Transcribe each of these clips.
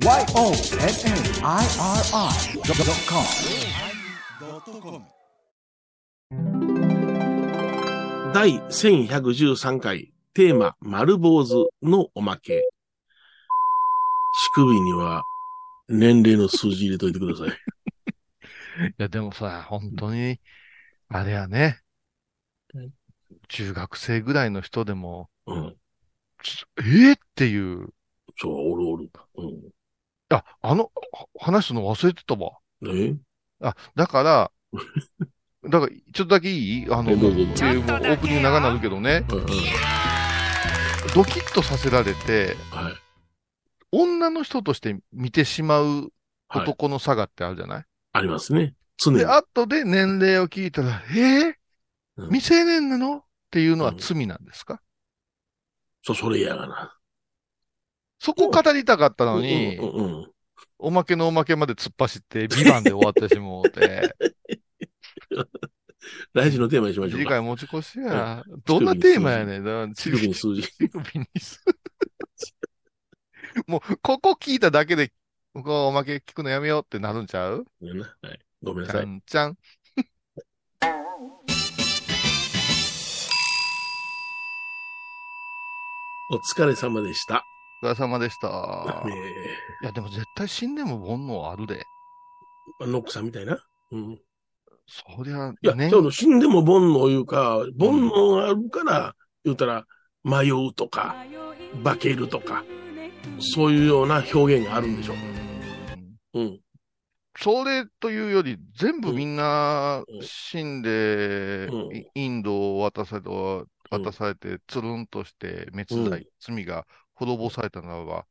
YONNIRI.com 第1113回テーマ丸坊主のおまけ。仕首には年齢の数字入れといてください。いや、でもさ、本当に、あれやねうん。中学生ぐらいの人でも、うん。えーっていう、そう、おるおる。うん。あ、あの、は話すの忘れてたわ。え？あ、だから、だから、ちょっとだけいい？あの、えーオープニング長なるけどね。ドキッとさせられて、はい。女の人として見てしまうはい。男の差がってあるじゃない、ありますね。常にで、。後で年齢を聞いたら、え？ーうん未成年なの？っていうのはうん罪なんですか、そう、それ嫌がな。そこ語りたかったのに、うんうんうん。おまけのおまけまで突っ走って、ビバンで終わってしもうて、来週のテーマにしましょうか。次回持ち越しや。どんなテーマやねん。乳首に数字。乳首にすもう、ここ聞いただけで、僕はおまけ聞くのやめようってなるんちゃう？ねなはい。ごめんなちゃさい。んちゃん。お疲れ様でした。お疲れ様でした。えいや、でも絶対死んでも煩悩あるで。ー、ノックさんみたいな？うん。いそりゃ、や、ねちょうど死んでも煩悩いうか、煩悩があるから、言うたら、迷うとか、化けるとか、そういうような表現があるんでしょう。うん。それというより、全部みんなうん死んで、うんイインドを渡されて、渡されて、つるんとして滅罪、罪が滅ぼされたならば、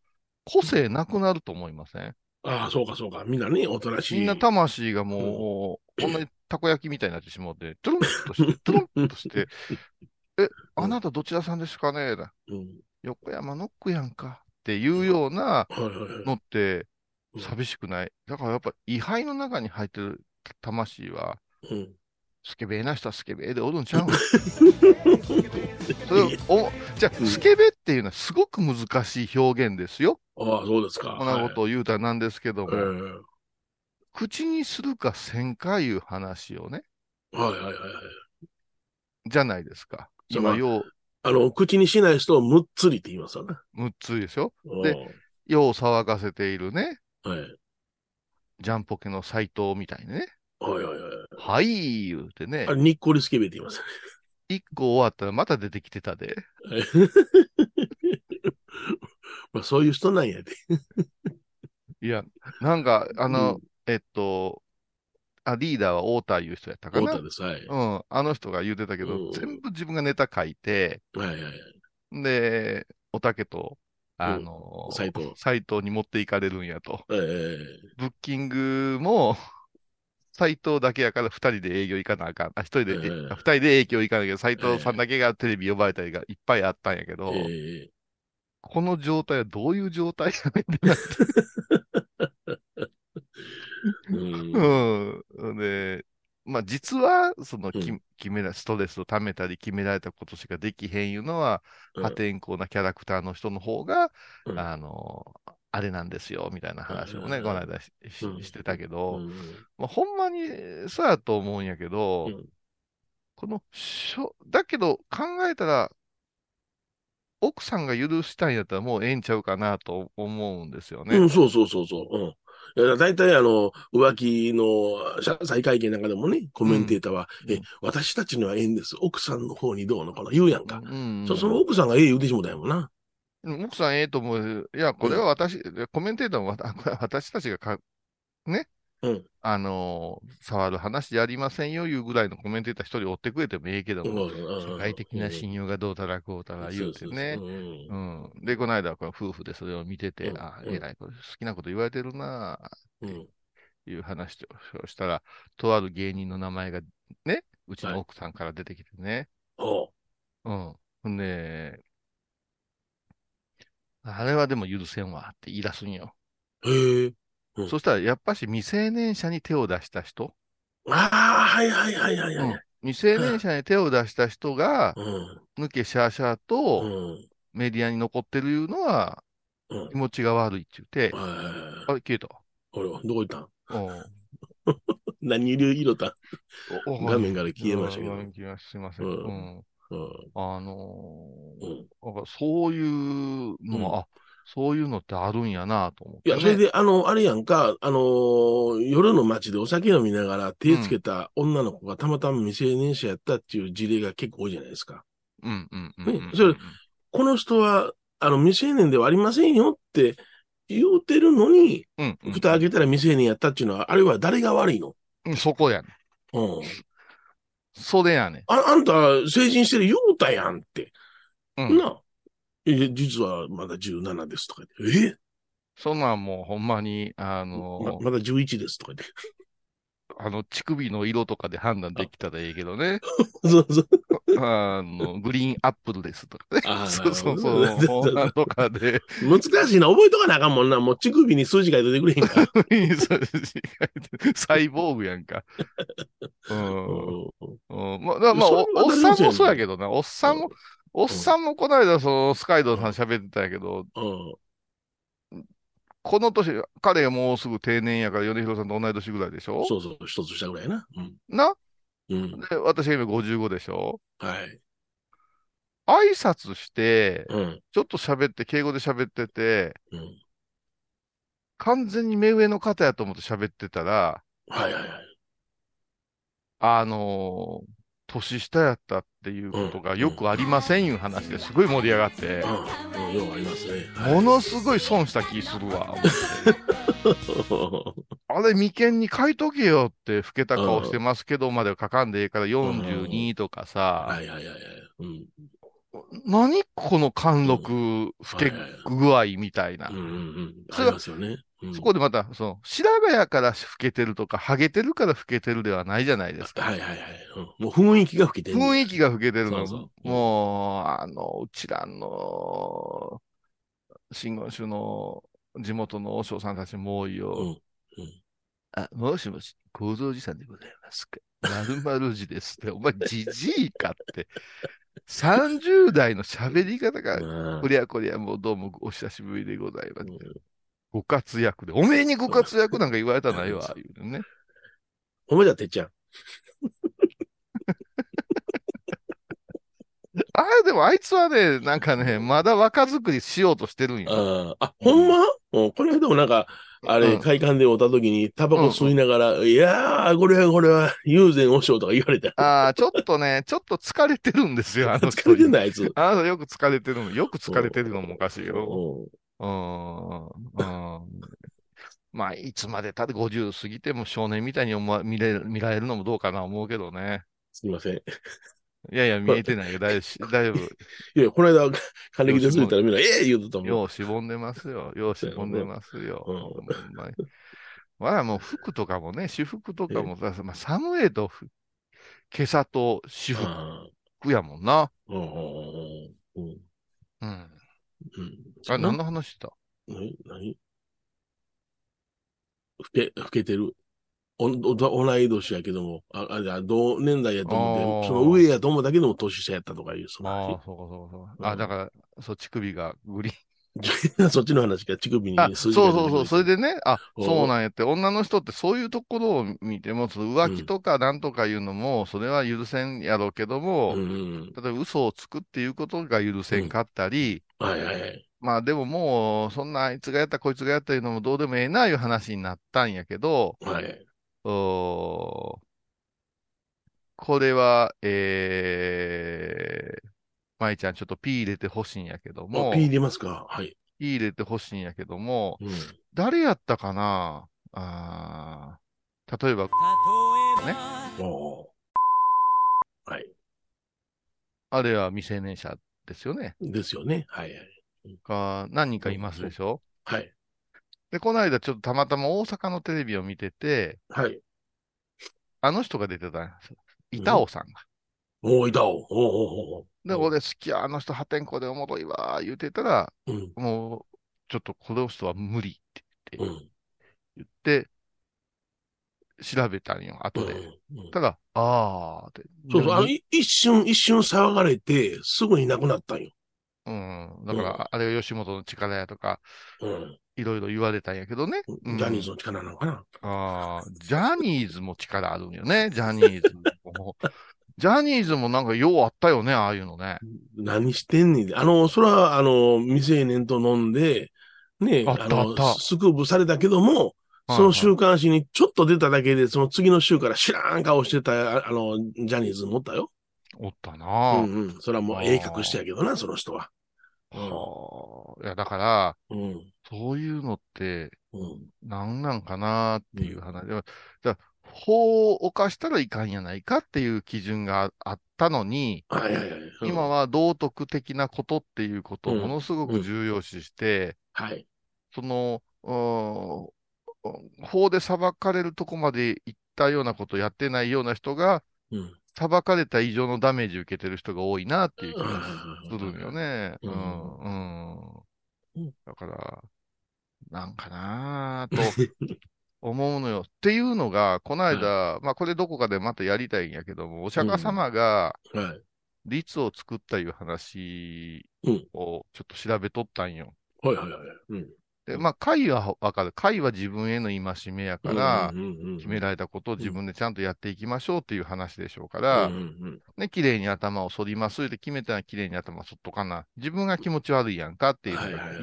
個性なくなると思いません？ああ、そうかそうか。みんなね、おとなしい。みんな魂がもう、こんなにたこ焼きみたいになってしまって、トゥルンとして、トゥルンとして、え、あなたどちらさんですかね？うん。横山ノックやんかっていうような。のってうん寂しくない？だからやっぱ位牌の中に入ってる魂は、うん。スケベな人はスケベでおるんちゃう？ん それをおじゃあ、うんスケベっていうのはすごく難しい表現ですよ。ああ、そうですか。こんなことを言うたらなんですけども、はい。えー口にするかせんかいう話をね、はいはいはいはい。じゃないですか。今、よう、あの、口にしない人をむっつりって言いますわね。6つでしょで、よう騒がせているね、はい。ジャンポケの斎藤みたいにね、はいはいはい。はい、言うてねあ、れ、にっこりスケベって言います一個終わったらまた出てきてたで。ね。まあ、そういう人なんやで。いや、なんか、あの、うんえっと、あ、リーダーは太田いう人やったかな？太田。です。はい。うん、あの人が言うてたけど、うん全部自分がネタ書いて、はいはいはい。で、おたけと、あの、斎藤斎藤に持っていかれるんやと。ええブッキングも、斎藤だけやから二人で営業行かなあかん。あ、一人で、ええあ二人で営業行かなきゃ、斎藤さんだけがテレビ呼ばれたりがいっぱいあったんやけど、ええこの状態はどういう状態やねんってなって。うん。うん。で、まあ実は、その、きうん。決めら、ストレスを溜めたり決められたことしかできへんいうのは、うん。破天荒なキャラクターの人の方が、うん。あの、あれなんですよ、みたいな話をね、うん。この間ししてたけど、うん。まあ、ほんまにそうやと思うんやけど、うん。このしょ、だけど考えたら、奥さんが許したんやったらもうええんちゃうかなと思うんですよね。うん、そうそうそうそう。うん。大体あの、浮気の謝罪会見なんかでもね、コメンテーターは、うんえ、私たちにはええんです。奥さんの方にどうのかな言うやんか。うんそその奥さんがええ言うてしもたんやもんな。うん奥さんええと思う。いや、これは私、コメンテーターも 私たちがか、ね、うん。あのー触る話じゃありませんよ、いうぐらいのコメンテーター一人追ってくれてもええけども、社会的な信用がどうたらこうたら言うてね。で、この間、この夫婦でそれを見てて、うんあ、うんえらい、これ好きなこと言われてるなうん。ぁ、いう話をしたら、とある芸人の名前がね、うちの奥さんから出てきてね。うん。ほんで、あれはでも許せんわって言い出すんよ。へえ。うんそしたら、やっぱし未成年者に手を出した人、ああ、はいはいはいはいはい。うん未成年者に手を出した人が、うん。抜けシャーシャーうとん。メディアに残ってるいうのは、うん気。持ちが悪いって言って、はいはいはいあれ消えた。俺はどこ行ったん？うん 何色色た画面から消えましたけど画面消えましたすいません。ううんん。うん。あのーうんなんかそういうのは、うんあ、そういうのってあるんやなと思って、いや、それで、あの、あれやんか、あのー夜の街でお酒飲みながら手つけた女の子がたまたま未成年者やったっていう事例が結構多いじゃないですか。うんうんうんうんうん。ねそれこの人は、あの、未成年ではありませんよって言うてるのに、うんうん蓋開けたら未成年やったっていうのは、あれは誰が悪いの？うんそこやねん。うん。それやねん。あ、あんた成人してる言うたやんって。うん。な。え、実はまだ17ですとか言って。え？そんなんもうほんまに、あのままだ11ですとか言って。あの、乳首の色とかで判断できたらいいけどね。そうそう。あの、グリーンアップルですとかね。そうそうなそう。とかで。難しいな。覚えとかなあかんもんな。もう乳首に数字書いててくれへんから。サイボーグやんか。うん。うんうんまあ、まあ、おおっさんもそうやけどな。おっさんも、おっさんもこの間、その、スカイドさん喋ってたんやけど、うんこの年、彼がもうすぐ定年やから、米広さんと同い年ぐらいでしょ？そうそう、一つ下ぐらいな。うん。な？うん。で、私が今55でしょ？はい。挨拶して、うん。ちょっと喋って、敬語で喋ってて、うん。完全に目上の方やと思って喋ってたら、はいはいはい。あのー年下やったっていうことがよくありませんいう話ですごい盛り上がって、うん。うんようありますね。はいものすごい損した気するわ。あれ、眉間に書いとけよって、老けた顔してますけどまでは書かんでええから42とかさ、はいはいはいはい。うん。何この貫禄、老け具合みたいなうん。うんうん。そそこでまた、その、白髪やから老けてるとか、ハゲてるから老けてるではないじゃないですか。はいはいはい。うんもう雰囲気が吹きてる。雰囲気が老けてるの。そうそうもう、あの、うちらの、真言宗の地元の和尚さんたちも多いよ。うんうんあ、もしもし、構造寺さんでございますか。まるまですって。お前、じじいかって。30代の喋り方が、うんこりゃこりゃ、もうどうもお久しぶりでございます。うんご活躍で。おめえにご活躍なんか言われたないわ、言うてね。お前じゃてっちゃん。あれ、でもあいつはね、なんかね、まだ若作りしようとしてるんよ。あほんま？うんこの間もなんか、あれ、うん会館で会った時に、タバコ吸いながら、いやー、これはこれは、友禅和尚とか言われた。ああ、ちょっとね、ちょっっと疲れてるんですよ、あの人。疲れてない、あいつ。あの人よく疲れてるの。よく疲れてるのもおかしいよ。うんうん。うん。まあ、いつまでたって50過ぎても少年みたいに思わ見れる見られるのもどうかな思うけどね。すみません。いいやいや、見えてないよ。大丈夫、大丈や、この間、還暦です言ったらみんな、ええ言うとった夫。もん。ようしぼんでますよ。ようしぼんでますよ。うんまあ、もう服とかもね、私服とかもさ、まあ、サムエとふ今朝と私服あやもんな。あうんうんうんうんうん。うんあ、何の話した？何？何？老け、老けてる？おお同い年やけども、あ、あ、じゃあ同年代やと思って、その上やと思ったけども年下やったとかいう、そのああ、話。そうかそうかそうか。あ、うんだから、そう、乳首がグリーン。そっちの話が乳首にあ、そうそうそう。それで、でね、あ、そうなんやって、女の人ってそういうところを見ても、その浮気とかなんとかいうのも、それは許せんやろうけども、うんうん。例えば嘘をつくっていうことが許せんかったり、はいはいはい。まあでももう、そんなあいつがやったこいつがやったいうのもどうでもええないう話になったんやけど、はい。おーこれは、えー、舞ちゃんちょっと P 入れてほしいんやけども、あ、P 入れますか？はい。P 入れてほしいんやけども、うん。誰やったかな？あー例えば、おーはい。あれは未成年者ですよね。ですよね。はいはい。が何人かいますでしょ？はい。で、この間ちょっとたまたま大阪のテレビを見てて、はい。あの人が出てたんですよ。板尾さんが。おーいたお。おーおーおーで、俺好きや、あの人破天荒でおもろいわ、言うてたら、うん。もう、ちょっとこの人は無理ってう言って、ん。言って、調べたんよ、後で。うんうんたら、あーって。そうそう、あの一瞬、一瞬騒がれて、すぐに亡くなったんよ。うん。だから、あれが吉本の力やとか、うん。いろいろ言われたんやけどね。うんジャニーズの力なのかな。ああ、ジャニーズも力あるんよね、ジャニーズも。ジャニーズもなんかようあったよね、ああいうのね。何してんねん。あの、それは、あの、未成年と飲んで、ね、ああったスクープされたけども、その週刊誌にちょっと出ただけで、その次の週から知らん顔してた、ああの、ジャニーズもおったよ。おったうなぁ。んうん。それはもう鋭角してやけどな、その人は。はあ。いや、だから、うん。そういうのって、うん。なんかなっていう話。でもじゃあ法を犯したらいかんやないかっていう基準があったのに、はいはいはい。うん今、は道徳的なことっていうことをうんものすごく重要視して、はい。その、うん法で裁かれるとこまで行ったようなことをやってないような人が、うん。裁かれた以上のダメージを受けてる人が多いなっていう気がするんよね。ううんん、ううんん。だから、なんかなぁと思うのよ。っていうのが、この間、まあこれどこかでまたやりたいんやけども、お釈迦様がはい。律を作ったいう話うんをちょっと調べとったんよ。はいはいはい。うん。で、まあ、会はわかる。会は自分への戒めやから決められたことを自分でちゃんとやっていきましょうっていう話でしょうかうらね、綺麗に頭を反ります。って決めたら綺麗に頭を反っとかな。自分が気持ち悪いやんかっていう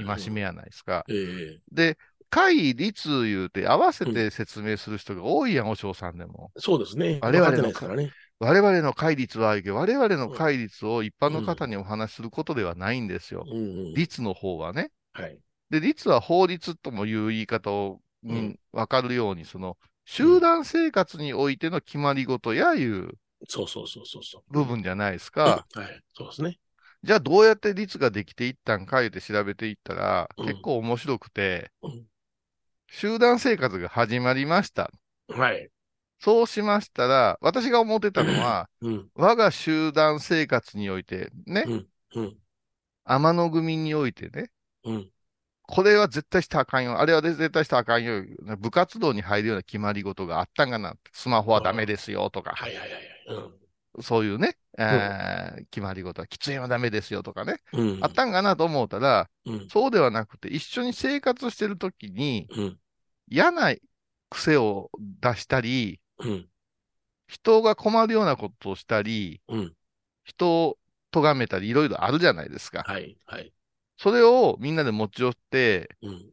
戒めやないですか。ええで、会律言うて合わせて説明する人が多いやん、お嬢さんでも。そうですね。我々の分かってないですからね。我々の戒律はあるけど、我々の戒律を一般の方にお話しすることではないんですよ。律の方はね。はい。で、律は法律ともいう言い方を、うんに分かるように、その、集団生活においての決まり事やいうそうそうそうそう。部分じゃないですうんか。はい。そうですね。じゃあどうやって律ができていったんか言って調べていったら、うん結構面白くて、うん集団生活が始まりました。はい。そうしましたら、私が思ってたのは、うん。我が集団生活において、ね、うん。うん。天の組においてね、うん。これは絶対したらあかんよ。あれは絶対したらあかんよ。部活動に入るような決まり事があったんかな。スマホはダメですよとか、はいはいはいはい。そういうね、えー決まり事は、喫煙はダメですよとかね、うん。うん。あったんかなと思ったら、うん。そうではなくて、一緒に生活してるときに、うん。嫌な癖を出したり、うん。人が困るようなことをしたり、うん。人を咎めたり、いろいろあるじゃないですか。はい。はい。それをみんなで持ち寄って、うん。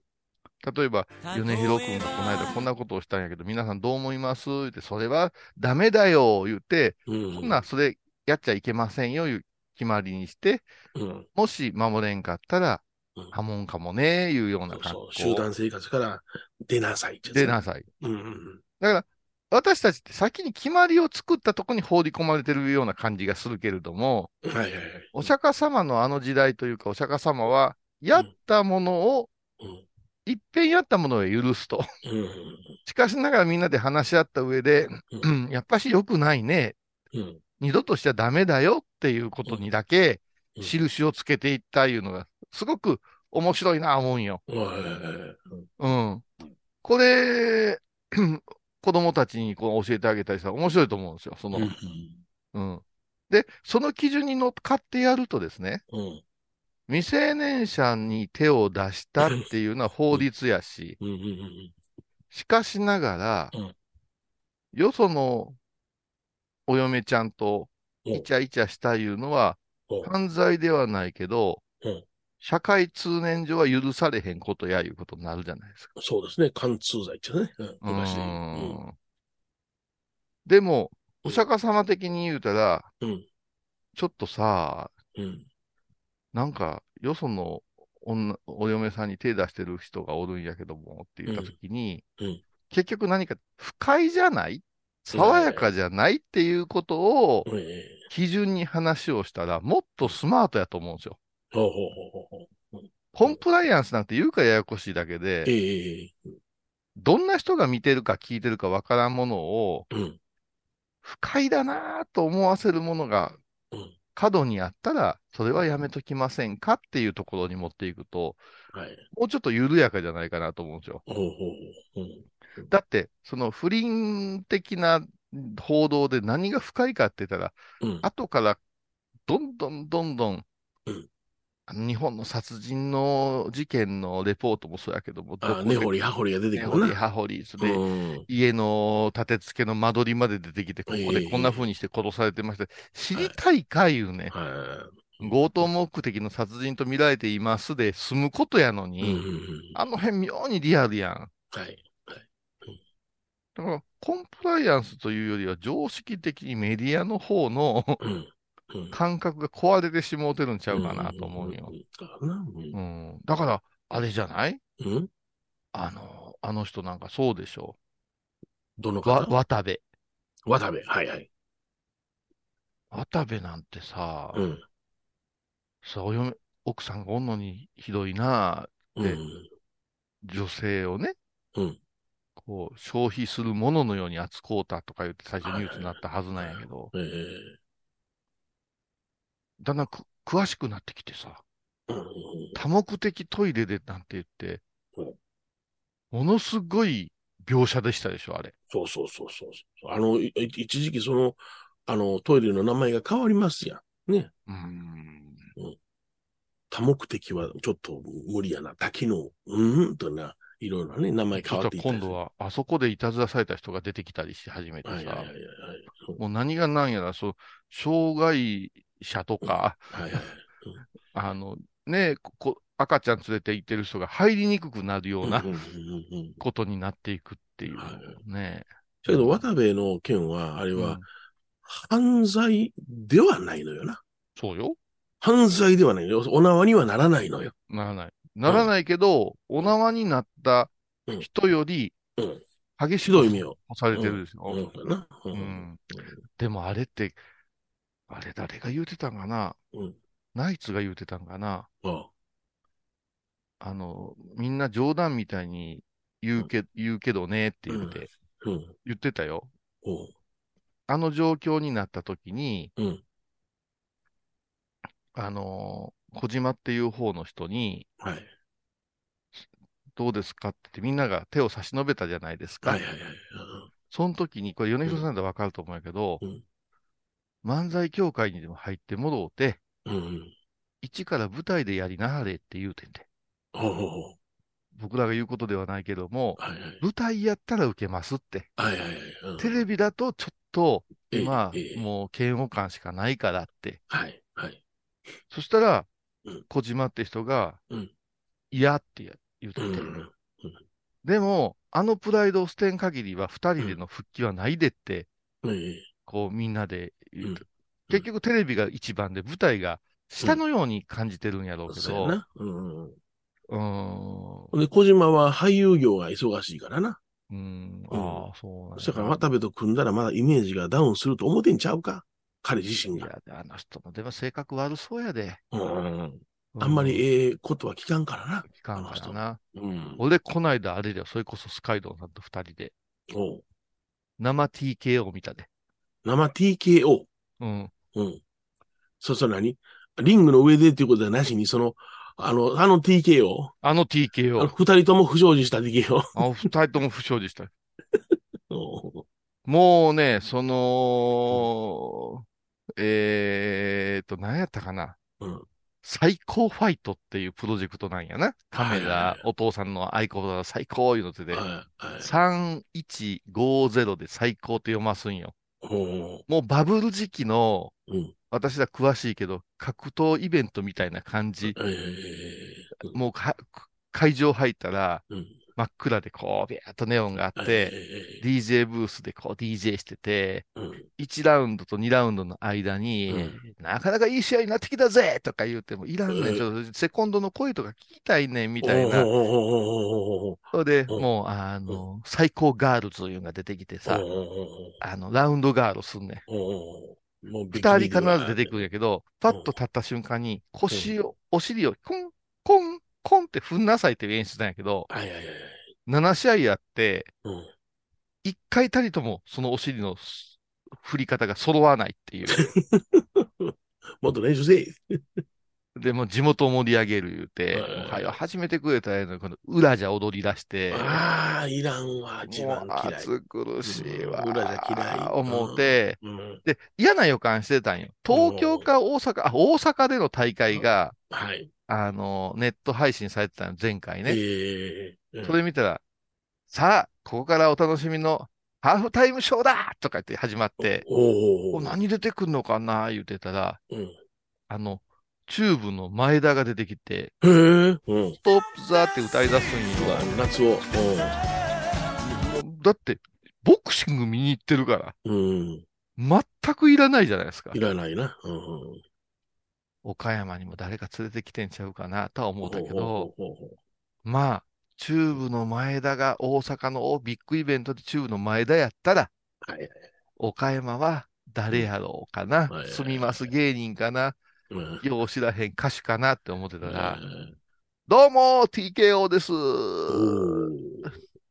例えば、米広君がこの間こんなことをしたんやけど、皆さんどう思います？って、それはダメだよ、言って、うん。ほんならそれやっちゃいけませんよ、いう決まりにして、うん。もし守れんかったらうん、破門かもね、いうような格好そうそう。集団生活から出なさいって出なさい。うんうんだから、私たちって先に決まりを作ったとこに放り込まれてるような感じがするけれども、うん。はいはいはい。お釈迦様のあの時代というか、お釈迦様は、やったものを、うん。いっぺんやったものを許すと。うん。しかしながらみんなで話し合った上で、ううん、やっぱし良くないね。うん。二度としちゃダメだよっていうことにだけうん印をつけていったいうのが、すごく面白いな思うんよ。うん。これ、子供たちにこう教えてあげたりしたら面白いと思うんですよ。その、うん。うん。で、その基準に乗っかってやるとですね、うん。未成年者に手を出したっていうのは法律やし。しかしながら、うんよそのお嫁ちゃんとうんイチャイチャしたいうのはうん。犯罪ではないけど、うん社会通念上は許されへんことやいうことになるじゃないですか。そうですね。貫通罪ってね。うん。う昔。で言う。ん。でも、お釈迦様的に言うたら、うん。ちょっとさ、うん。なんか、よその女お嫁さんに手出してる人がおるんやけどもって言ったときに、うん。うん。結局何か不快じゃない？爽やかじゃない？っていうことを。基準に話をしたら、もっとスマートやと思うん。ですよ。ほうほうほうほう。コンプライアンスなんて言うからややこしいだけで、ええ。どんな人が見てるか聞いてるかわからんものを、うん。不快だなぁと思わせるものがうん。過度にあったら、それはやめときませんかっていうところに持っていくと、はい。もうちょっと緩やかじゃないかなと思うんですよ。ほうほう。だって、その不倫的な報道で何が不快かって言ったら、うん。後からどんどんどんどん、うん日本の殺人の事件のレポートもそうやけども、あ、根掘り葉掘りが出て根掘りくるな。葉掘りで、うん。家の立て付けの間取りまで出てきて、ここでこんな風にして殺されてました。知りたいかいうね。は強盗目的の殺人と見られていますで済むことやのい。うんに、うんうんあの辺妙にリアルやん。はい。だから、コンプライアンスというよりは常識的にメディアの方のうん。うん感覚が壊れてしもうてるんちゃうかなと思うよ。ん。だからな。うん。だから、あれじゃない？うん？うんあの、あの人なんかそうでしょどの方？渡部。渡部。はいはい。渡部なんてさ、うん。そう、お嫁奥さんがおんのにひどいな、でうん。女性をね、うんこう、消費するもののように扱うたとか言って最初ニュースになったはずなんやけど、ええだんだんく詳しくなってきてさ、うんうん多目的トイレでなんて言ってうん、ものすごい描写でしたでしょ、あれ。そうそうそうそう。あの、い一時期その、あの、トイレの名前が変わりますやん。ね。うーん。多目的はちょっと無理やな。多機能。うん？とな、いろいろね、名前変わっていったり今度は、あそこでいたずらされた人が出てきたりし始めてさ。もう何が何やら、そう、障害者とか。あの、ねここ赤ちゃん連れて行ってる人が入りにくくなるようなうんうんうんうんことになっていくっていうはいね。だけど、渡部の件は、あれはうん、犯罪ではないのよな。そうよ。犯罪ではないのよ。お縄にはならないのよ。ならない。ならないけど、お縄になった人よりうん。激しい目を。されてるでしょ。でもあれって、あれ誰が言うてたんかな？うん。ナイツが言うてたんかな？ああの、みんな冗談みたいに言うけ、言うけどねって言って、うん。言ってたよ。うん。あの状況になった時に、うん。あの、小島っていう方の人に、はい。どうですかってみんなが手を差し伸べたじゃないですか。はいはいはい。その時に、これ米広さんでわかると思うけど、うん漫才協会にでも入ってもろうて、うん。うん。一から舞台でやりなはれって言うてんで。僕らが言うことではないけども、はいはい。舞台やったら受けますって。はいはいはい。うんテレビだとちょっと、ええまあえ、えもう嫌悪感しかないからって。はいはい。そしたらうん、小島って人がうん、嫌って言うてて。うんうん。でも、あのプライドを捨てん限りは二人での復帰はないでって、ええこうみんなで言うん結局テレビが一番で舞台が下のように感じてるんやろうけど、そうやな。うんうんうん。で、小島は俳優業が忙しいからな。うん、うんああ、そうなんやだから渡部と組んだらまだイメージがダウンすると思ってんちゃうか？彼自身が。いや、あの人もでも性格悪そうやで。うん。あんまりえええことは聞かんからな。聞かんからな。うん。俺、こないだあれだよ、それこそスカイドンさんと二人で、おう生 TKO 見たで。生 TKO。うん。うん。そうそう何？リングの上でっていうことはなしに、その、あの、あの TKO。あの TKO。二人とも不祥事した TKO。あ二人とも不祥事した。もうね、その、えーっと、何やったかな？うん。最高ファイトっていうプロジェクトなんやな。カメラい、お父さんの合言葉が最高いうのってで、はい、はい。3150で最高って読ますんよ。もうバブル時期の、うん。私ら詳しいけど、格闘イベントみたいな感じ。ええもうか会場入ったら、うん。真っ暗でこう、ビャーっとネオンがあっえて、え DJ ブースでこう DJ してて、うん。1ラウンドと2ラウンドの間に、うん。なかなかいい試合になってきたぜとか言うても、いらんねん、うん。ちょっとセコンドの声とか聞きたいねん、みたいな。それで、うん。もう、あの、最高ガールズいうのが出てきてさ、あの、ラウンドガールすんねん。二人必ず出てくるんやけど、パッと立った瞬間に、腰を、お尻を、コン、コン、コンって踏んなさいっていう演出なんやけど、はいはいはいはい。7試合やって、うん。1回たりともそのお尻の振り方が揃わないっていう。もっと練習せえ。で、もう地元を盛り上げる言うて、はい始めてくれたらええのに、この裏じゃ踊り出して、ああ、いらんわ、一もう番嫌い。暑苦しいわ。うん裏じゃ嫌い思って、うん。で、嫌な予感してたんよ。東京か大阪、あ、大阪での大会が、はい。あの、ネット配信されてたの、前回ね。ええそれ見たら、さあ、ここからお楽しみのハーフタイムショーだとか言って始まって、おお。お何出てくんのかな言ってたら、うん。あの、チューブの前田が出てきて、へえ。うん。Stop the って歌い出すんよ。夏を。だって、ボクシング見に行ってるから、うん。全くいらないじゃないですかい。らないな。うん。岡山にも誰か連れてきてんちゃうかなとは思ったけど、ほうほうほうほまあ、チューブの前田が大阪のビッグイベントでチューブの前田やったら、うはい。岡山は誰やろうかなはい、住みます芸人かな、うん。よう知らへん歌手かなって思ってたら、うんどうも TKO です。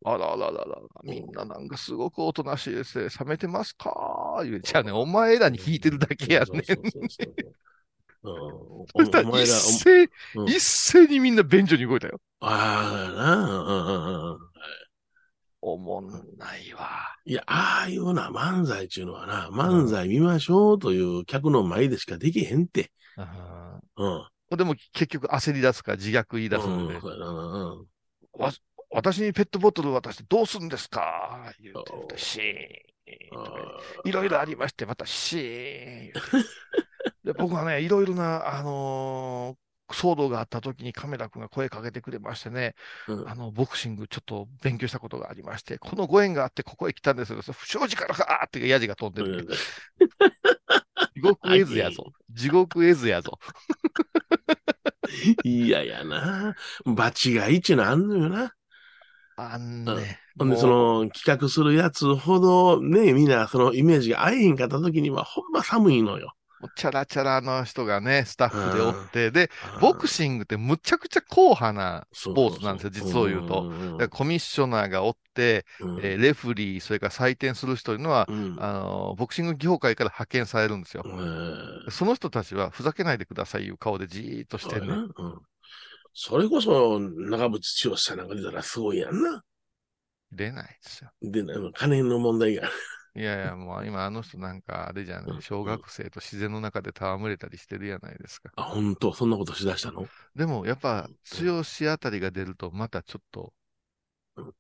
あらあらあらみんななんかすごくおとなしいですね。冷めてますか言うじゃあね、お前らに聞いてるだけやねん。そしたらうんお前ら、一斉、うん一斉にみんな便所に動いたよ。ああ、な、うんうんうん。おもんないわ。いや、ああいうな漫才っていうのはな、漫才見ましょうという客の前でしかできへんって。あうん。ーでも結局焦り出すか自虐言い出すので、うんわ私にペットボトル渡してどうすんですか？言うてシーンとかいろいろありまして、またシーンで 僕はね、いろいろな、あのー騒動があった時に亀田君が声かけてくれましてね、ーうん。あの、ボクシングちょっと勉強したことがありまして、このご縁があってここへ来たんですよ。不祥事からかーってヤジが飛んでる。地獄絵図やぞ。地獄絵図やぞ。いややな。場違いっていうのあんのよな。あんね。ほんで、その、企画するやつほど、ね、みんな、そのイメージが合えへんかった時には、ほんま寒いのよ。チャラチャラの人がね、スタッフでおって、で、ボクシングってむちゃくちゃ硬派なスポーツなんですよ実を言うと。だからコミッショナーがおって、えーレフリー、それから採点する人というのは、うん。あのーボクシング業界から派遣されるんですよ。うんその人たちはふざけないでくださいいう顔でじーっとしてんね。うん。それこそ、長渕剛さんなんか出たらすごいやんな。出ないですよ。で、あの金の問題が。いやいや、もう今あの人なんかあれじゃない、小学生と自然の中で戯れたりしてるやないですか。あ、本当そんなことしだしたの？でもやっぱうん、剛あたりが出るとまたちょっとうん、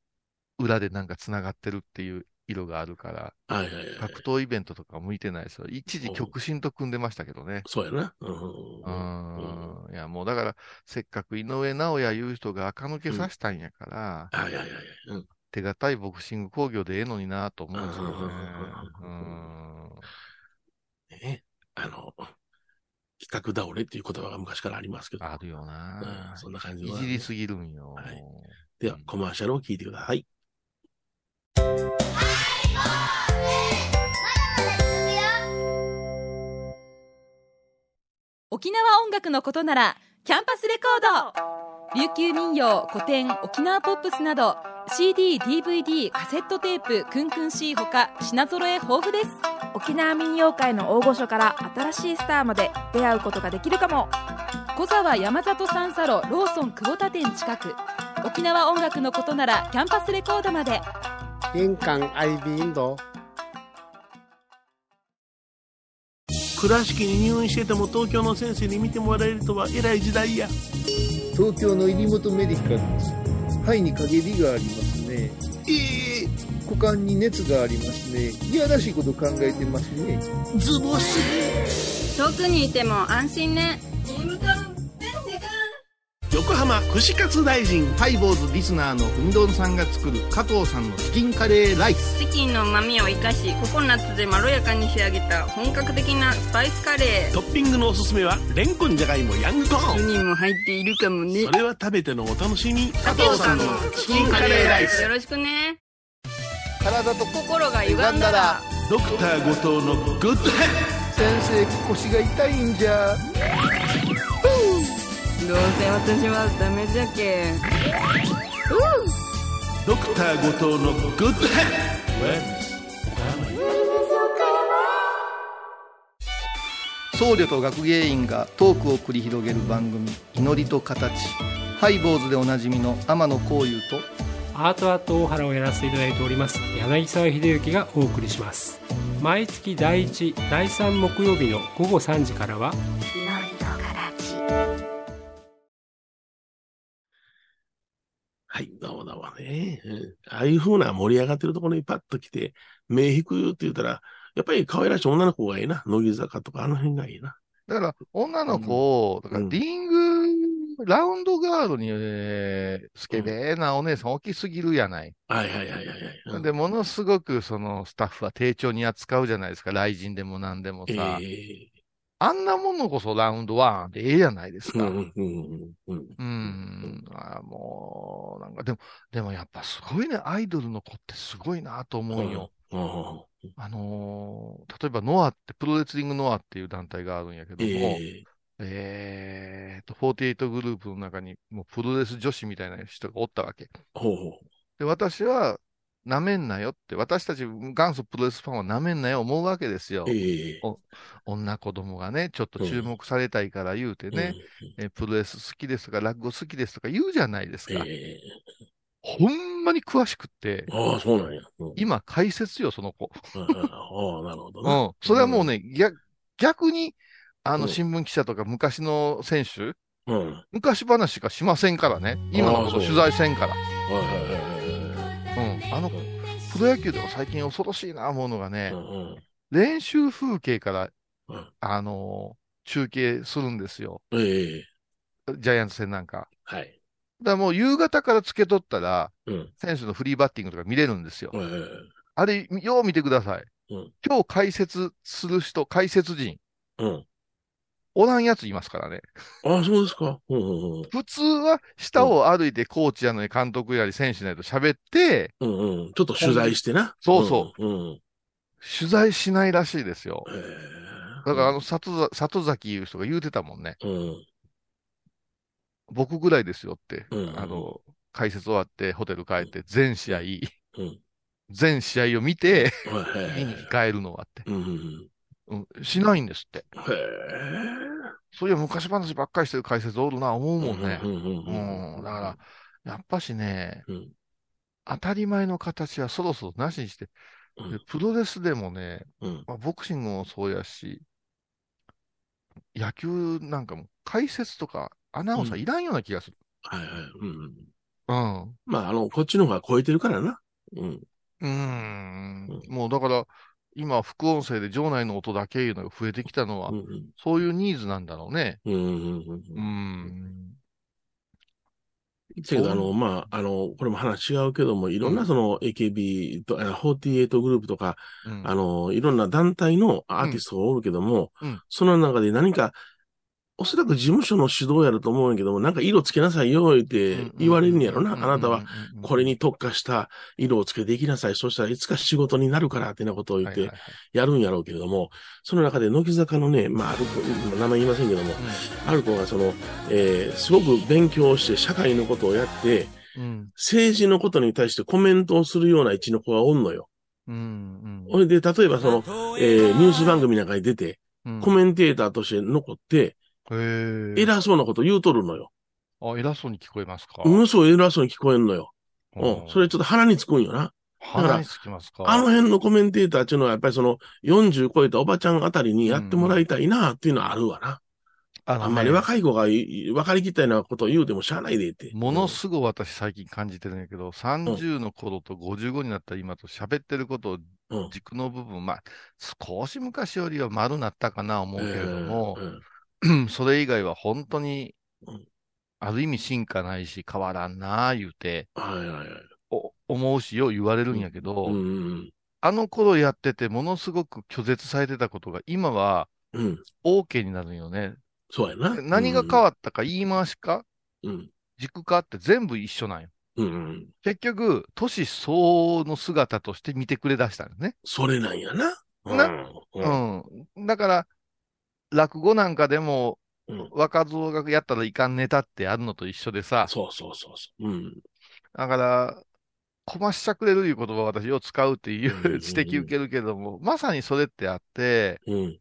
裏でなんか繋がってるっていう色があるから、はいはいはい。格闘イベントとか向いてないですよ。一時極真と組んでましたけどね。そうやな。うんうーん。いや、もうだから、せっかく井上尚弥いう人が垢抜けさせたんやから、はいはいはいはい。うん手堅いボクシング工業でええのになと思うんですよね。うあの、企画倒れっていう言葉が昔からありますけど。あるようんな。そんな感じはいじりすぎるんよ。はいでは、コマーシャルを聞いてください。沖縄音楽のことならキャンパスレコード琉球民謡古典沖縄ポップスなど CD、DVD、カセットテープクンクン C ほか品揃え豊富です沖縄民謡界の大御所から新しいスターまで出会うことができるかも小沢山里三佐路ローソン久保田店近く沖縄音楽のことならキャンパスレコードまで印港 IB 印度。倉敷に入院してても東京の先生に見てもらえるとは偉い時代や。東京の入本メディカルです。肺に陰りがありますね。ええ股間に熱がありますね。いやらしいこと考えてますね。ズボス。遠くにいても安心ね横浜串カツ大臣。ハイボーズリスナーのうみどんさんが作る加藤さんのチキンカレーライス。チキンの旨味を生かしココナッツでまろやかに仕上げた本格的なスパイスカレー。トッピングのおすすめは、レンコンじゃがいもヤングコーン。1人も入っているかもね。それは食べてのお楽しみ。加藤さんのチキンカレーライス。よろしくね。体と心が歪んだら。ドクター後藤のグッドヘッ先生腰が痛いんじゃどうせ私はダメじゃけドクター後藤のグッドヘッ僧侶と学芸員がトークを繰り広げる番組「祈りと形」ハイボーズでおなじみの天野幸雄とアートアート大原をやらせていただいております柳沢秀幸がお送りします。毎月第1第3木曜日の午後3時からははい、どうもどうもね。うんああいう風な盛り上がってるところにパッと来て、目引くって言ったら、やっぱり可愛らしい女の子がいいな。乃木坂とかあの辺がいいな。だから、女の子を、だからリング、ラウンドガードに、えースケベなお姉さん大きすぎるやない。はいはいはいはいはい。で、ものすごくそのスタッフは丁重に扱うじゃないですか。雷神でも何でもさ。えあんなものこそラウンドワンでええやないですか。うん。あーもう、なんか、でも、でもやっぱすごいね、アイドルの子ってすごいなと思うよ。うんあのー例えばノアって、プロレスリングノアっていう団体があるんやけども、ええーと、48グループの中にもうプロレス女子みたいな人がおったわけ。ほうほう。で、私は、なめんなよって、私たち元祖プロレスファンはなめんなよ思うわけですよ。ええお女子供がね、ちょっと注目されたいから言うてね、えプロレス好きですとか、落語好きですとか言うじゃないですか。ええほんまに詳しくって、ああ、そうなんや。うん今解説よ、その子。ああ、なるほどな。うん。それはもうね、逆逆に、あの、うん新聞記者とか昔の選手、うん。昔話しかしませんからね。今のこと取材せんから。はいはいはい。あの、プロ野球でも最近恐ろしいな思うのがね、うんうん練習風景から、うんあのー中継するんですよ。ええジャイアンツ戦なんか。はい。だもう夕方からつけとったら、うん。選手のフリーバッティングとか見れるんですよ。ええあれ、よう見てください。うん今日解説する人、解説陣、うん。おらんやついますからね。ああ、そうですか。うんうん普通は下を歩いてコーチやのに監督やり選手なりと喋って、うん。うんうん。ちょっと取材してな。そうそうん。うん。取材しないらしいですよ。ええだからあの、里ざ里崎いう人が言うてたもんね。うん。僕ぐらいですよって。うんあの、解説終わってホテル帰って全試合、うん。全試合を見て、はい見に帰るのはって。うんうんうん、しないんですって。うん。へえ。そういう昔話ばっかりしてる解説おるな、思うもんね。うんうんうんうん。だから、やっぱしね、うん当たり前の形はそろそろなしにして、うんでプロレスでもね、うんまあ、ボクシングもそうやし、野球なんかも解説とかアナウンサーいらんような気がする。はいはい。うん。うん。まあ、あの、こっちの方が超えてるからな。うん。うーん。もうだから、今、副音声で場内の音だけいうのが増えてきたのは、うんうんそういうニーズなんだろうね。うんうんうんううん。ん。けど、あの、まあ、あの、これも話違うけども、いろんなその AKB と、あ48グループとか、うんあの、いろんな団体のアーティストがおるけども、うんその中で何か、おそらく事務所の指導やると思うんやけども、なんか色つけなさいよ、言って言われるんやろな。あなたはこれに特化した色をつけていきなさい。そしたらいつか仕事になるから、ってなことを言ってやるんやろうけれども、その中で乃木坂のね、まあ、ある子、名前言いませんけども、ある子がその、えーすごく勉強して社会のことをやって、うん。政治のことに対してコメントをするような位置の子がおんのよ。うん。ほいで、例えばその、えーニュース番組なんかに出て、うん。コメンテーターとして残って。偉そうなこと言うとるのよ。あ、偉そうに聞こえますか？ものすごい偉そうに聞こえんのよ。うんうん。それちょっと鼻につくんよな。だから鼻につきますか？あの辺のコメンテーターっていうのはやっぱりその40超えたおばちゃんあたりにやってもらいたいなっていうのはあるわな。あのねあんまり若い子がい分かりきったようなことを言うてもしゃあないでって。ものすごい私最近感じてるんやけど、30の頃と55になった今と喋ってることをうん軸の部分、まあ、少し昔よりは丸なったかな思うけれども、うんうん それ以外は本当にうん、ある意味進化ないし変わらんなあ言うて、はいはいはい。お思うしよう言われるんやけど、うんうんあの頃やっててものすごく拒絶されてたことが今は。OK になるよね。そうやな。何が変わったか言い回しかうん。軸かって全部一緒なんよ。うんうん。結局、年相応の姿として見てくれ出したんですね。それなんやな。なうん。うん。だから、落語なんかでも、うん若造がやったらいかんネタってあるのと一緒でさ、そうそうそうそう。うん。だから、こましちゃくれるいう言葉を私よう使うっていうんうんううん指摘受けるけども、まさにそれってあって、うん。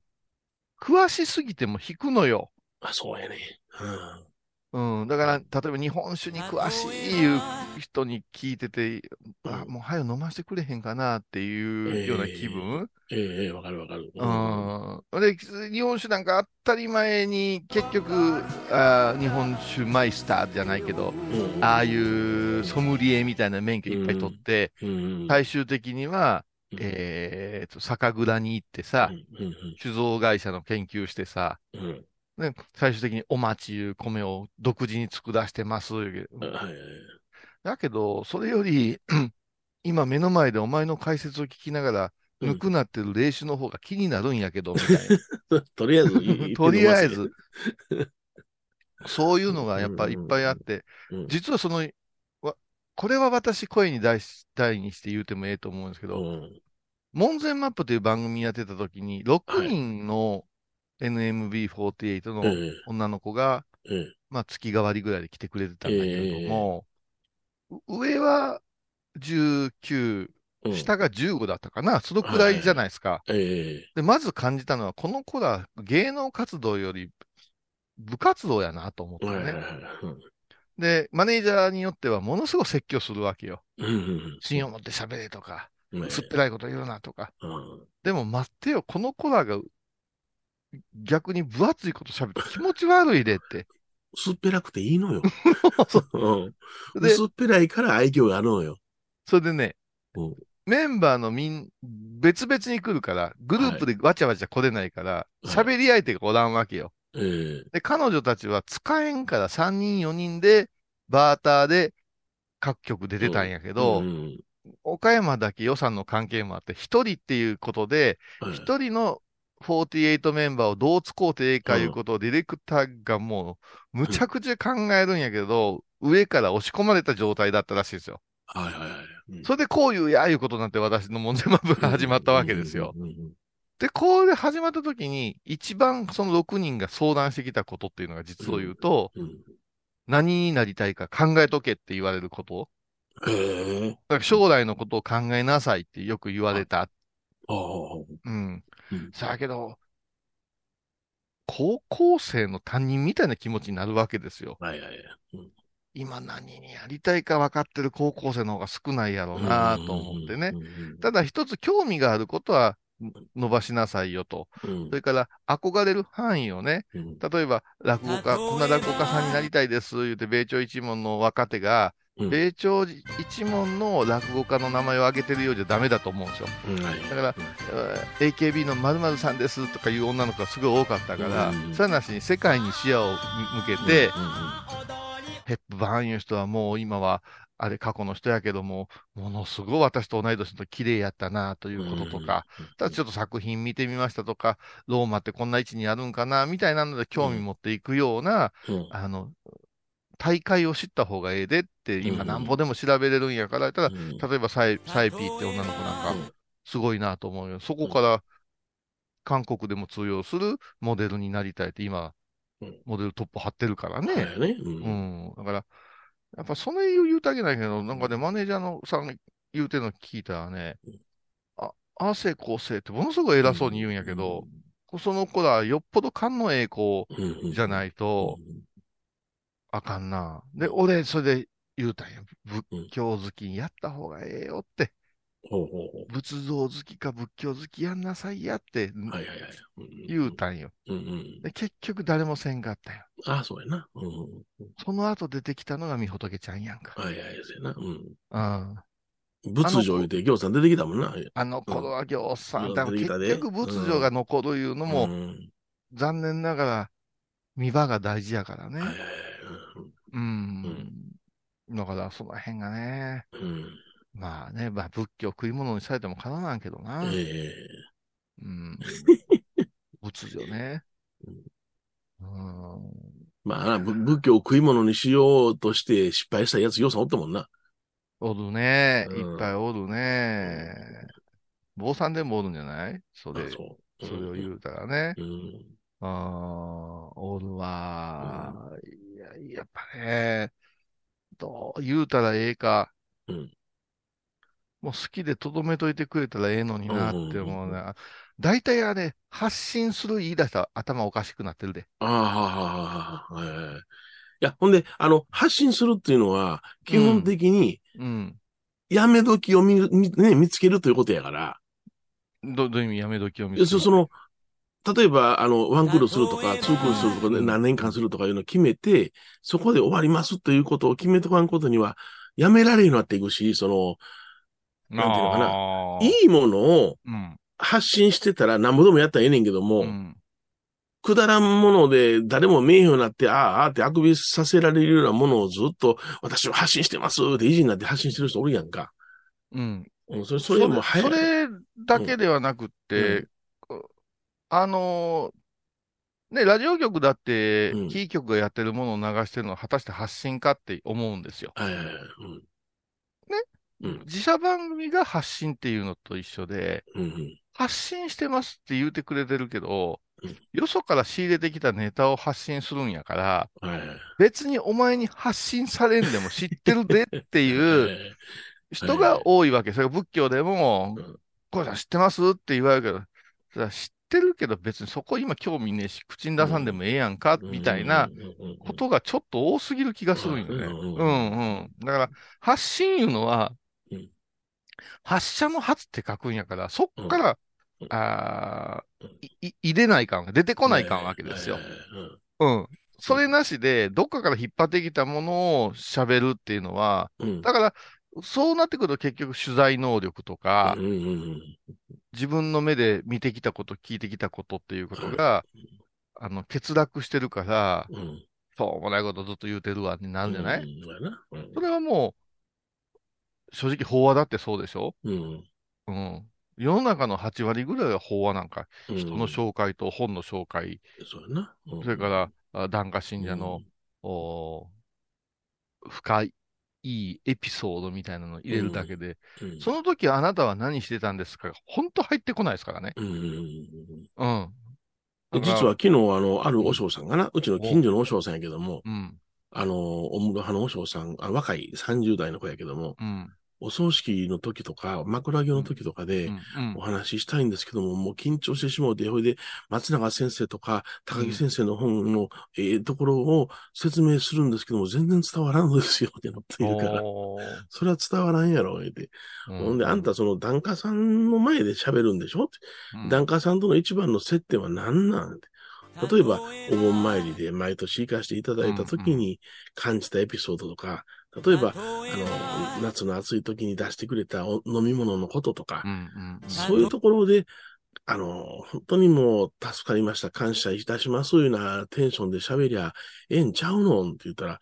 詳しすぎても引くのよ。あ、そうやね。うん。だから、例えば日本酒に詳しいいう人に聞いてて、あ、もう早く飲ませてくれへんかなっていうような気分？ええええわかるわかる。うん。で、日本酒なんか当たり前に結局、あー日本酒マイスターじゃないけど、うん。ああいうソムリエみたいな免許いっぱい取って、うん。最終的には、えーと、酒蔵に行ってさ、酒造会社の研究してさ、うんね、最終的にお町いう米を独自に作らしてます。はいはいだけど、それより、今目の前でお前の解説を聞きながら、ぬくなってる霊酒の方が気になるんやけど、みたいな。とりあえず とりあえず、そういうのがやっぱいっぱいあって、実はその、わこれは私声に出したいにして言うてもええと思うんですけど、門前マップという番組やってた時に、6人の NMB48 のええ女の子が、ええまあ月替わりぐらいで来てくれてたんだけれども、う上は19、下が15だったかな、そのくらいじゃないですか。えで、まず感じたのは、この子ら芸能活動より部活動やなと思ったね。で、マネージャーによってはものすごく説教するわけよ。えうん芯を持って喋れとか、うんすっぺらいこと言うなとか。うん。でも待ってよ、この子らが逆に分厚いこと喋って気持ち悪いでって。薄っぺらくていいのよ。う薄っぺらいから愛嬌があるのよ。それでね、メンバーのみん、別々に来るから、グループでわちゃわちゃ来れないから、喋、り相手がおらんわけよ。えで、彼女たちは使えんから3人4人で、バーターで各局出てたんやけど、岡山だけ予算の関係もあって、一人っていうことで、一、人の48メンバーをどう使うてええかいうことをディレクターがもう、むちゃくちゃ考えるんやけど、上から押し込まれた状態だったらしいですよ。はいはいはい。それでこういうやいうことになって私の門前マップが始まったわけですよ。で、これ始まった時に、一番その6人が相談してきたことっていうのが実を言うと、何になりたいか考えとけって言われること。だから将来のことを考えなさいってよく言われた。うん。さあけど、高校生の担任みたいな気持ちになるわけですよ。はいはいはい。今何にやりたいか分かってる高校生の方が少ないやろうなと思ってね。ただ一つ興味があることは伸ばしなさいよと。それから憧れる範囲をね、例えば落語家、こんな落語家さんになりたいです、言うて、米朝一門の若手が、米朝一門の落語家の名前を挙げてるようじゃダメだと思うんですよ。だから、AKB の〇〇さんですとかいう女の子がすごい多かったから、さらなしに世界に視野を向けて、ヘップバーンいう人はもう今は、あれ過去の人やけども、ものすごい私と同い年の綺麗やったなということとか、ただちょっと作品見てみましたとか、ローマってこんな位置にあるんかなみたいなので興味持っていくような、あの、大会を知った方がええでって、今なんぼでも調べれるんやから、ただ、例えばサイサイピーって女の子なんか、すごいなと思うよ。そこから、韓国でも通用するモデルになりたいって今、モデルトップ張ってるからね。うん。だから、やっぱそれ言うたげないけど、なんかね、マネージャーのさんが言うてるの聞いたらね、あ、汗構成ってものすごい偉そうに言うんやけど、その子らよっぽど勘のええ子じゃないと、あかんな。で、俺、それで言うたんや。仏教好きにやった方がええよって。仏像好きか仏教好きやんなさいやって、言うたんよ。で、結局誰もせんかったよ。ああ、そうやな。その後出てきたのがみほとけちゃんやんか。はいはい、そうやな。うん。仏像言うて、行さん出てきたもんな。あの頃は行さん、だから結局仏像が残るいうのも、残念ながら見場が大事やからね。うん。だからその辺がね、まあね、まあ仏教食い物にされてもかなわんけどな。うん。仏像ね。うん。まあ仏教を食い物にしようとして失敗したやつ、ようさんおったもんな。おるね。うんいっぱいおるね。坊さんでもおるんじゃない？それ、あそそうれを言うたらね。うん。ああ、おるわ。いや、やっぱね、どう言うたらええか。うんもう好きでとどめといてくれたらええのになって思うね。大体あれ、発信する言い出したら頭おかしくなってるで。ああ、はあ、はあ、はい。いや、ほんで、あの、発信するっていうのは、基本的に、うん。やめ時を見る、ね、見つけるということやから。ど、どういう意味？やめ時を見つけるその、例えば、あの、ワンクールするとか、ツークールするとか、ね、何年間するとかいうのを決めて、そこで終わりますということを決めとかんことには、やめられるようになっていくし、その、なんていうのかな。いいものを発信してたら何ぼでもやったらええねんけども、うん、くだらんもので誰も名誉になって、ああ、ああってあくびさせられるようなものをずっと私は発信してますって意地になって発信してる人おるやんか。うん。それ、それもそれだけではなくって、うん、あのー、ね、ラジオ局だって、キー局がやってるものを流してるのは果たして発信かって思うんですよ。はいはいはい。自社番組が発信っていうのと一緒で、うん、発信してますって言うてくれてるけど、うん、よそから仕入れてきたネタを発信するんやから、別にお前に発信されんでも知ってるでっていう 人が多いわけ。それが仏教でも、これさん知ってますって言われるけど、知ってるけど別にそこ今興味ねえし、口に出さんでもええやんか、みたいなことがちょっと多すぎる気がするんよね。うんうん。だから、発信いうのは、発射の発って書くんやから、そっから、うん、あい、入れないかん、出てこないかんわけですよ。うん。それなしで、どっかから引っ張ってきたものを喋るっていうのは、うん、だから、そうなってくると結局取材能力とか、うんうんうん、自分の目で見てきたこと、聞いてきたことっていうことが、あの、欠落してるから、うん、そうもないことずっと言うてるわになるんじゃない、うんそれはもう、正直法話だってそうでしょ？うん。うん。世の中の8割ぐらいは法話なんか、うん、人の紹介と本の紹介。それから、檀家信者の、うん、お深い、いいエピソードみたいなのを入れるだけで、うんうん、その時あなたは何してたんですか？本当入ってこないですからね。うん。うん。実は昨日、あの、ある和尚さんがな、うちの近所の和尚さんやけども、うん、あの、おむ派の和尚さん、あ若い30代の子やけども、うん、お葬式の時とか、枕業の時とかでお話ししたいんですけども、もう緊張してしまうて、ほいで、松永先生とか、高木先生の本の、ええところを説明するんですけども、全然伝わらんのですよってなっているから、それは伝わらんやろ、って。ほんで、あんたその檀家さんの前で喋るんでしょ？って。檀家さんとの一番の接点は何なんて。例えば、お盆参りで毎年行かせていただいた時に感じたエピソードとか、例えば、あの、夏の暑い時に出してくれた飲み物のこととか、そういうところで、あの、本当にもう助かりました、感謝いたします、いうようなテンションで喋りゃ、ええんちゃうのって言ったら、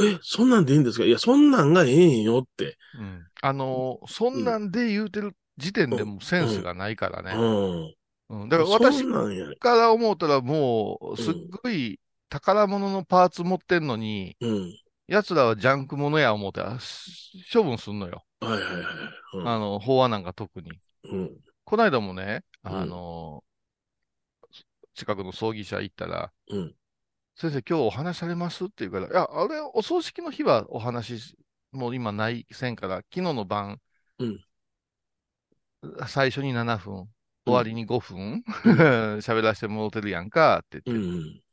え、そんなんでいいんですか？いや、そんなんがええんよって。うん、あの、そんなんで言うてる時点でもセンスがないからね。うん。うん、だから私から思うたらもう、すっごい宝物のパーツ持ってんのに、うん、奴らはジャンクものや思うたら、処分すんのよ。はいはいはい。うん、あの、法話なんか特に。うん、こないだもね、あの、うん、近くの葬儀社行ったら、うん、先生今日お話しされますって言うから、いや、あれ、お葬式の日はお話、もう今ないせんから、昨日の晩、うん、最初に7分、終わりに5分 喋、らせてもらってるやんかって言って、うん、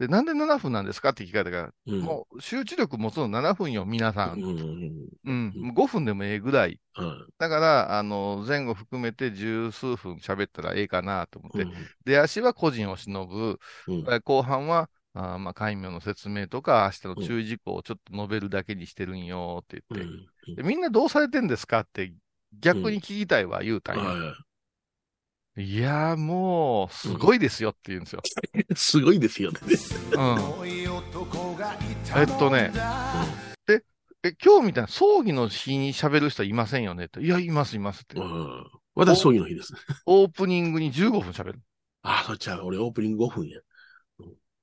で、なんで7分なんですかって聞かれたから、うん、もう集中力持つの7分よ、皆さん。うん、うん、5分でもええぐらい。うん、だから、あの、前後含めて十数分喋ったらええかなと思って、出足は個人を忍ぶ、後半は、あまあ、戒名の説明とか、明日の注意事項をちょっと述べるだけにしてるんよって言って、みんなどうされてんですかって逆に聞きたいわ、言うたんや。いやーもう、すごいですよって言うんですよ。すごいですよね。うん。えっとね、うん、で、え、今日みたいな葬儀の日に喋る人いませんよねって。いや、いますいますって。うん。私葬儀の日です。オープニングに15分喋る。ああ、そっちは、俺オープニング5分や。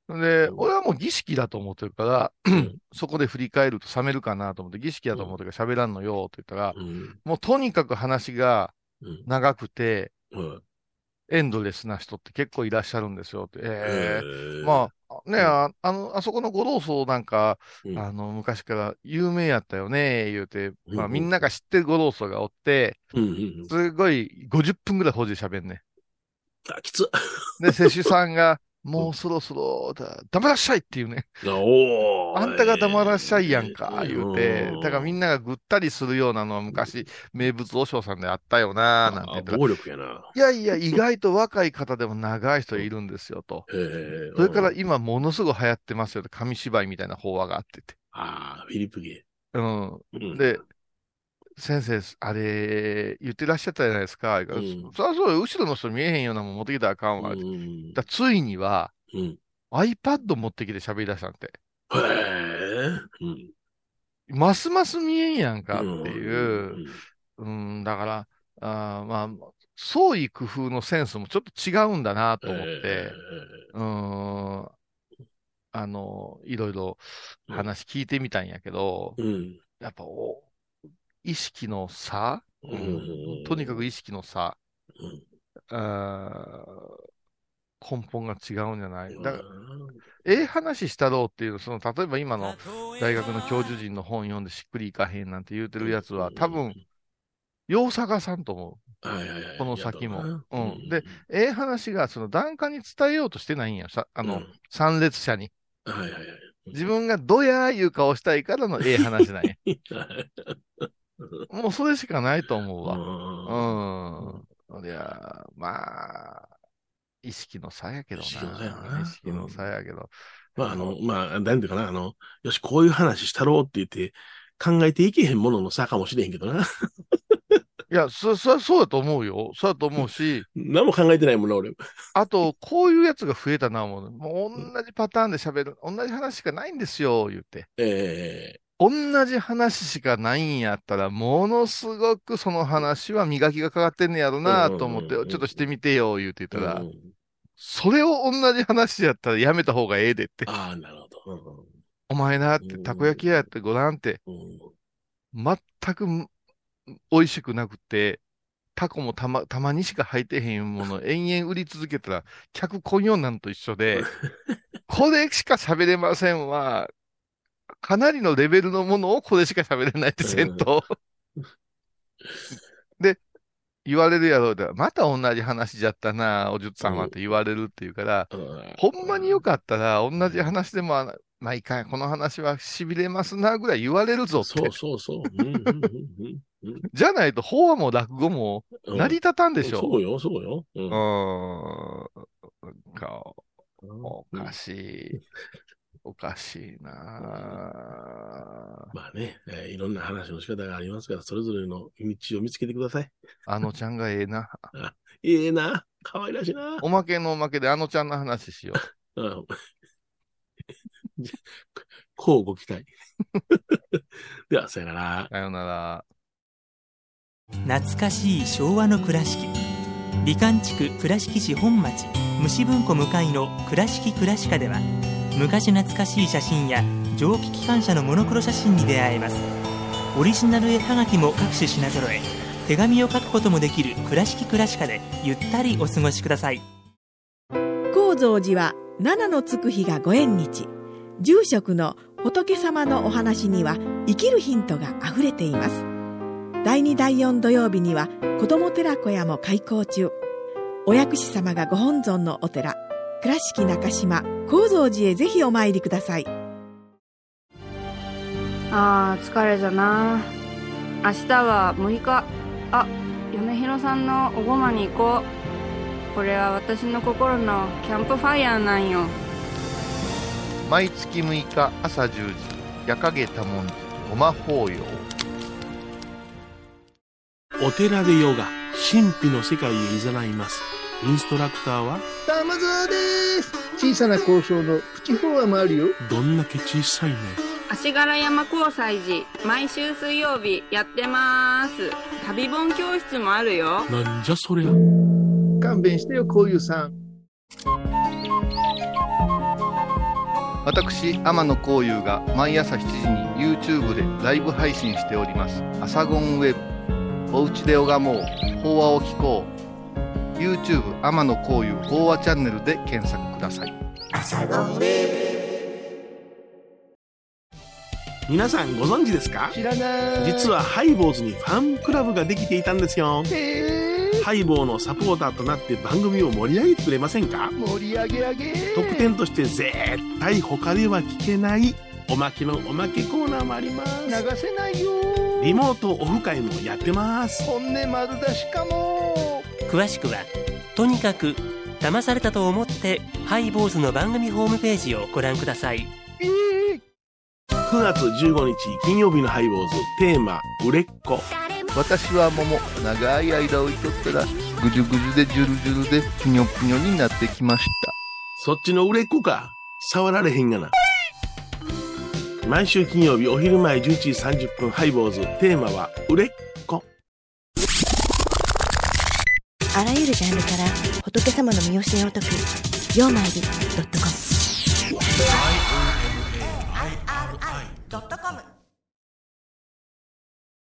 で、俺はもう儀式だと思ってるから、そこで振り返ると冷めるかなと思って、儀式だと思ってるから喋らんのよって言ったら、もうとにかく話が長くて、エンドレスな人って結構いらっしゃるんですよって。ええまあ、ね、ああの、あそこの五老荘なんか、うんあの、昔から有名やったよね、言うて、まあ、うんみんなが知ってる五老荘がおって、うんうんうん。すごい50分ぐらい法事喋んね。あ、きつ。で、施主さんが、もうそろそろだ、黙らっしゃいって言うね。あんたが黙らっしゃいやんか、言うてうん。だからみんながぐったりするようなのは昔、名物和尚さんであったよな、なんて言ってたら暴力やな。いやいや、意外と若い方でも長い人いるんですよと。それからうん今ものすごい流行ってますよと。紙芝居みたいな法話があってて。ああ、フィリップゲうん。ー。うんで、先生、あれ、言ってらっしゃったじゃないですか。言うんそりゃそうよ、後ろの人見えへんようなもん持ってきたらあかんわ。うんだついには、うん。iPad 持ってきて喋り出したんって。へえ。うん。ますます見えんやんかってうんいう。うん、だから、あーまあ、創意工夫のセンスもちょっと違うんだなと思って、えうーん、あの、いろいろ話聞いてみたんやけど。やっぱお、意識の差、うんうんとにかく意識の差、根本が違うんじゃない？だから、うんええ話したろうっていう、その、例えば今の大学の教授陣の本読んでしっくりいかへんなんて言うてるやつは、多分、よう探さんと思う。はいはいはい。この先もうんで、ええ話が、その檀家に伝えようとしてないんや。さあの、うん参列者に。はいはいはい。自分がどやーいう顔したいからのええ話なんや。もうそれしかないと思うわ。うん。いや、まあ、意識の差やけどな。意識の差やな意識の差やけど。まあ、あの、まあ、なんていうかな、あの、よし、こういう話したろうって言って、考えていけへんものの差かもしれへんけどな。いや、そ、そ、そうだと思うよ。そうだと思うし、何も考えてないもんな、俺。あと、こういうやつが増えたな、もう。もう同じパターンで喋る。同じ話しかないんですよ、言って。え同じ話しかないんやったら、ものすごくその話は磨きがかかってんねやろなと思って、ちょっとしてみてよ、言うて言ったら、うんそれを同じ話やったらやめた方がええでって。ああ、なるほど。お前なって、たこ焼き屋やってごらんって、全く美味しくなくて、タコもたま、たまにしか入ってへんもの 延々売り続けたら、客来んようなんと一緒で、これしか喋れませんは、かなりのレベルのものをこれしか喋れないって戦闘。で、言われるやろうで、また同じ話じゃったな、おじゅっさんはって言われるっていうから、ほんまによかったら、同じ話でも、あのまあいかん、この話は痺れますな、ぐらい言われるぞって。そうそうそう。うんうんうんうんじゃないと、法話も落語もうん成り立たんでしょ。そうよ、そうよ。うんか、おかしい。おかしいなまあね、えーいろんな話の仕方がありますから、それぞれの道を見つけてください。あのちゃんがええな。ええな。可愛らしいな。おまけのおまけであのちゃんの話しよう んじゃ こうご期待。では、さよなら。さよなら。懐かしい昭和の倉敷美観地区倉敷市本町虫文庫向かいの「倉敷倉歯科」では昔懐かしい写真や蒸気機関車のモノクロ写真に出会えます。オリジナル絵はがきも各種品揃え手紙を書くこともできる「倉敷倉歯科」でゆったりお過ごしください。高蔵寺は七のつく日がご縁日。住職の仏様のお話には生きるヒントがあふれています。第2第4土曜日には子ども寺小屋も開校中。お薬師様がご本尊のお寺。倉敷中島・高蔵寺へぜひお参りください。あー疲れじゃな。明日は6日。あ米広さんのおごまに行こう。これは私の心のキャンプファイヤーなんよ。毎月6日朝10時、夜影多文字、ごま法要。お寺でヨガ、神秘の世界へ誘います。インストラクターは、玉沢です。小さな交渉のプチフォアもあるよ。どんだけ小さいね。足柄山交際時毎週水曜日やってます。旅本教室もあるよ。なんじゃそりゃ。勘弁してよこういうさん。私天野幸雄が毎朝7時に YouTube でライブ配信しております「アサゴンウェブ」「おうちで拝もう。法話を聞こう」YouTube 天野幸雄法話チャンネルで検索ください。皆さんご存知ですか？知らない。実はハイボーズにファンクラブができていたんですよ。ハイボーのサポーターとなって番組を盛り上げてくれませんか？盛り上げ上げ。特典として絶対他では聞けないおまけのおまけコーナーもあります。流せないよ。リモートオフ会もやってます。本音丸出しかも詳しくはとにかく騙されたと思ってハイボーズの番組ホームページをご覧ください。9月15日金曜日のハイボーズテーマ売れっ子。私は桃長い間置いとったらぐじゅぐじゅでジュルジュルでぷにょぷにょになってきました。そっちの売れっ子か。触られへんがな。毎週金曜日お昼前11時30分ハイボーズテーマは売れっ子あらゆるジャンルから仏様の身教えを解く「曜マイルドットコム」「IOMAIRI.com」